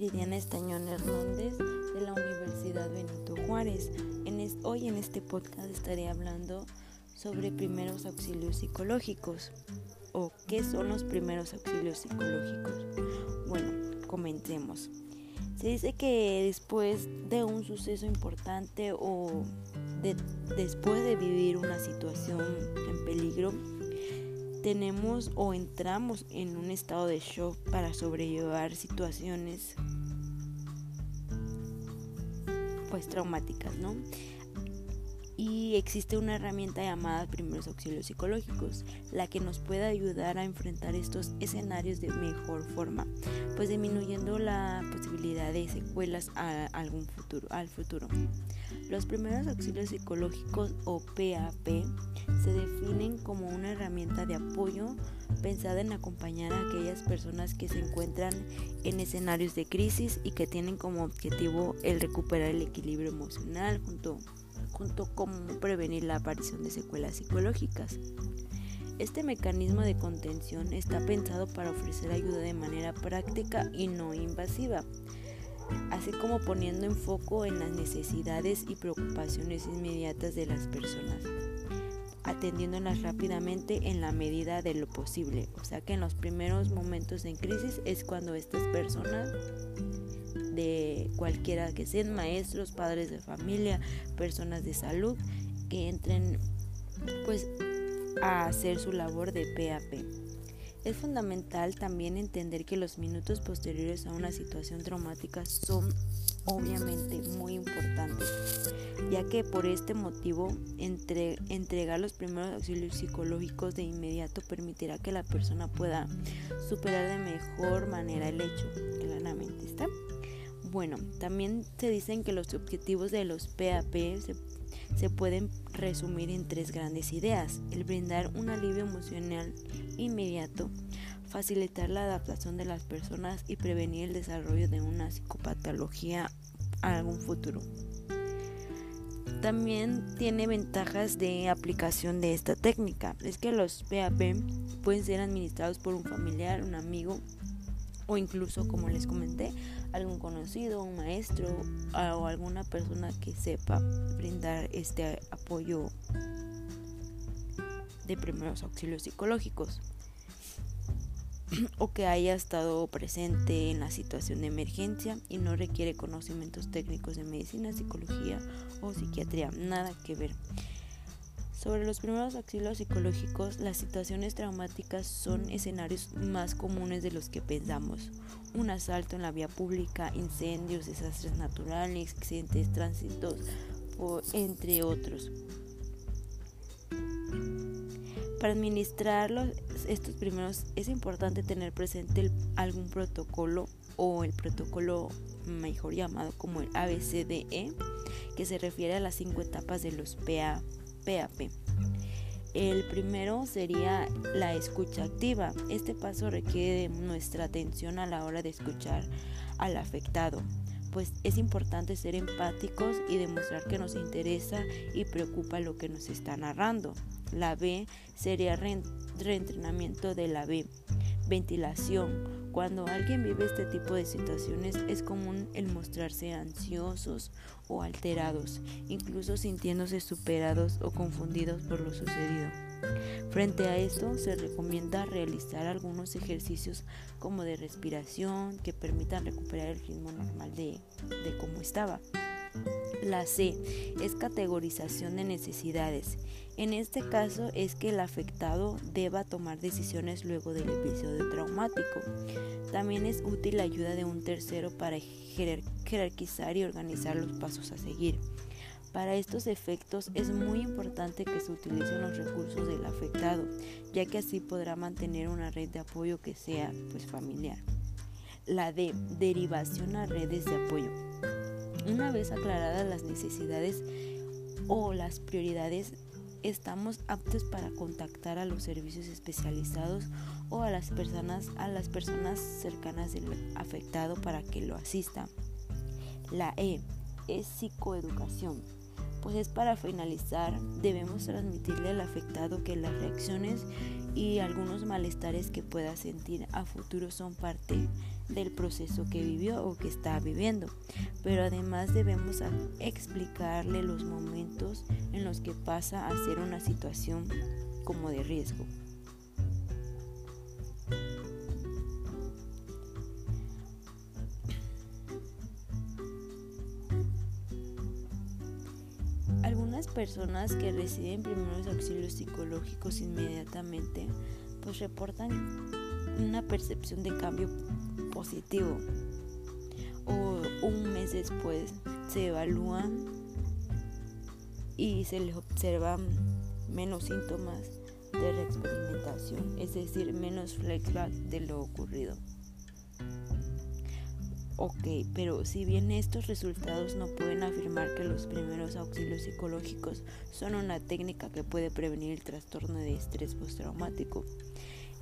Viridiana Estañón Hernández de la Universidad Benito Juárez. hoy en este podcast estaré hablando sobre primeros auxilios psicológicos o qué son los primeros auxilios psicológicos. Bueno, comencemos. Se dice que después de un suceso importante o después de vivir una situación en peligro, tenemos o entramos en un estado de shock para sobrellevar situaciones pues traumáticas, ¿no? Y existe una herramienta llamada primeros auxilios psicológicos, la que nos puede ayudar a enfrentar estos escenarios de mejor forma, pues disminuyendo la posibilidad de secuelas a algún futuro, al futuro. Los primeros auxilios psicológicos o PAP se definen como una herramienta de apoyo pensada en acompañar a aquellas personas que se encuentran en escenarios de crisis y que tienen como objetivo el recuperar el equilibrio emocional junto, junto con prevenir la aparición de secuelas psicológicas. Este mecanismo de contención está pensado para ofrecer ayuda de manera práctica y no invasiva así como poniendo en foco en las necesidades y preocupaciones inmediatas de las personas, atendiéndolas rápidamente en la medida de lo posible. O sea que en los primeros momentos en crisis es cuando estas personas de cualquiera que sean maestros, padres de familia, personas de salud, que entren pues a hacer su labor de PAP. Es fundamental también entender que los minutos posteriores a una situación traumática son obviamente muy importantes, ya que por este motivo entregar los primeros auxilios psicológicos de inmediato permitirá que la persona pueda superar de mejor manera el hecho, claramente está. Bueno, también se dicen que los objetivos de los PAP se, se pueden resumir en tres grandes ideas. El brindar un alivio emocional inmediato, facilitar la adaptación de las personas y prevenir el desarrollo de una psicopatología a algún futuro. También tiene ventajas de aplicación de esta técnica. Es que los PAP pueden ser administrados por un familiar, un amigo o incluso, como les comenté, algún conocido, un maestro o alguna persona que sepa brindar este apoyo de primeros auxilios psicológicos o que haya estado presente en la situación de emergencia y no requiere conocimientos técnicos de medicina, psicología o psiquiatría, nada que ver. Sobre los primeros auxilios psicológicos, las situaciones traumáticas son escenarios más comunes de los que pensamos. Un asalto en la vía pública, incendios, desastres naturales, accidentes, tránsitos, entre otros. Para administrar estos primeros es importante tener presente algún protocolo o el protocolo mejor llamado como el ABCDE, que se refiere a las cinco etapas de los PA, El primero sería la escucha activa. Este paso requiere nuestra atención a la hora de escuchar al afectado, pues es importante ser empáticos y demostrar que nos interesa y preocupa lo que nos está narrando. La B sería reentrenamiento de la B. Ventilación. Cuando alguien vive este tipo de situaciones es común el mostrarse ansiosos o alterados, incluso sintiéndose superados o confundidos por lo sucedido. Frente a esto se recomienda realizar algunos ejercicios como de respiración que permitan recuperar el ritmo normal de, de cómo estaba. La C es categorización de necesidades. En este caso es que el afectado deba tomar decisiones luego del episodio traumático. También es útil la ayuda de un tercero para jerarquizar y organizar los pasos a seguir. Para estos efectos es muy importante que se utilicen los recursos del afectado, ya que así podrá mantener una red de apoyo que sea pues, familiar. La D, derivación a redes de apoyo. Una vez aclaradas las necesidades o las prioridades, estamos aptos para contactar a los servicios especializados o a las personas, a las personas cercanas del afectado para que lo asistan. La E es psicoeducación pues es para finalizar, debemos transmitirle al afectado que las reacciones y algunos malestares que pueda sentir a futuro son parte del proceso que vivió o que está viviendo, pero además debemos explicarle los momentos en los que pasa a ser una situación como de riesgo. Personas que reciben primeros auxilios psicológicos inmediatamente pues reportan una percepción de cambio positivo o un mes después se evalúan y se les observan menos síntomas de reexperimentación, es decir, menos flashback de lo ocurrido. Ok, pero si bien estos resultados no pueden afirmar primeros auxilios psicológicos son una técnica que puede prevenir el trastorno de estrés postraumático,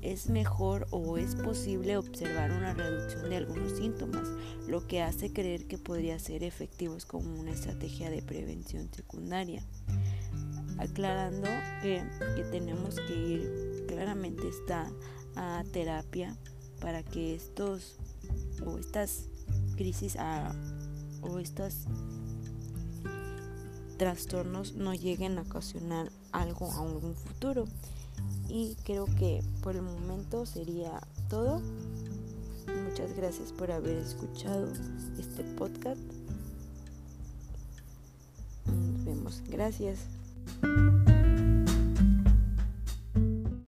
es mejor o es posible observar una reducción de algunos síntomas, lo que hace creer que podría ser efectivos como una estrategia de prevención secundaria. Aclarando que, tenemos que ir, claramente está a terapia para que estos o estas crisis o estos trastornos no lleguen a ocasionar algo a un futuro. Y creo que por el momento sería todo. Muchas gracias por haber escuchado este podcast. Nos vemos. Gracias.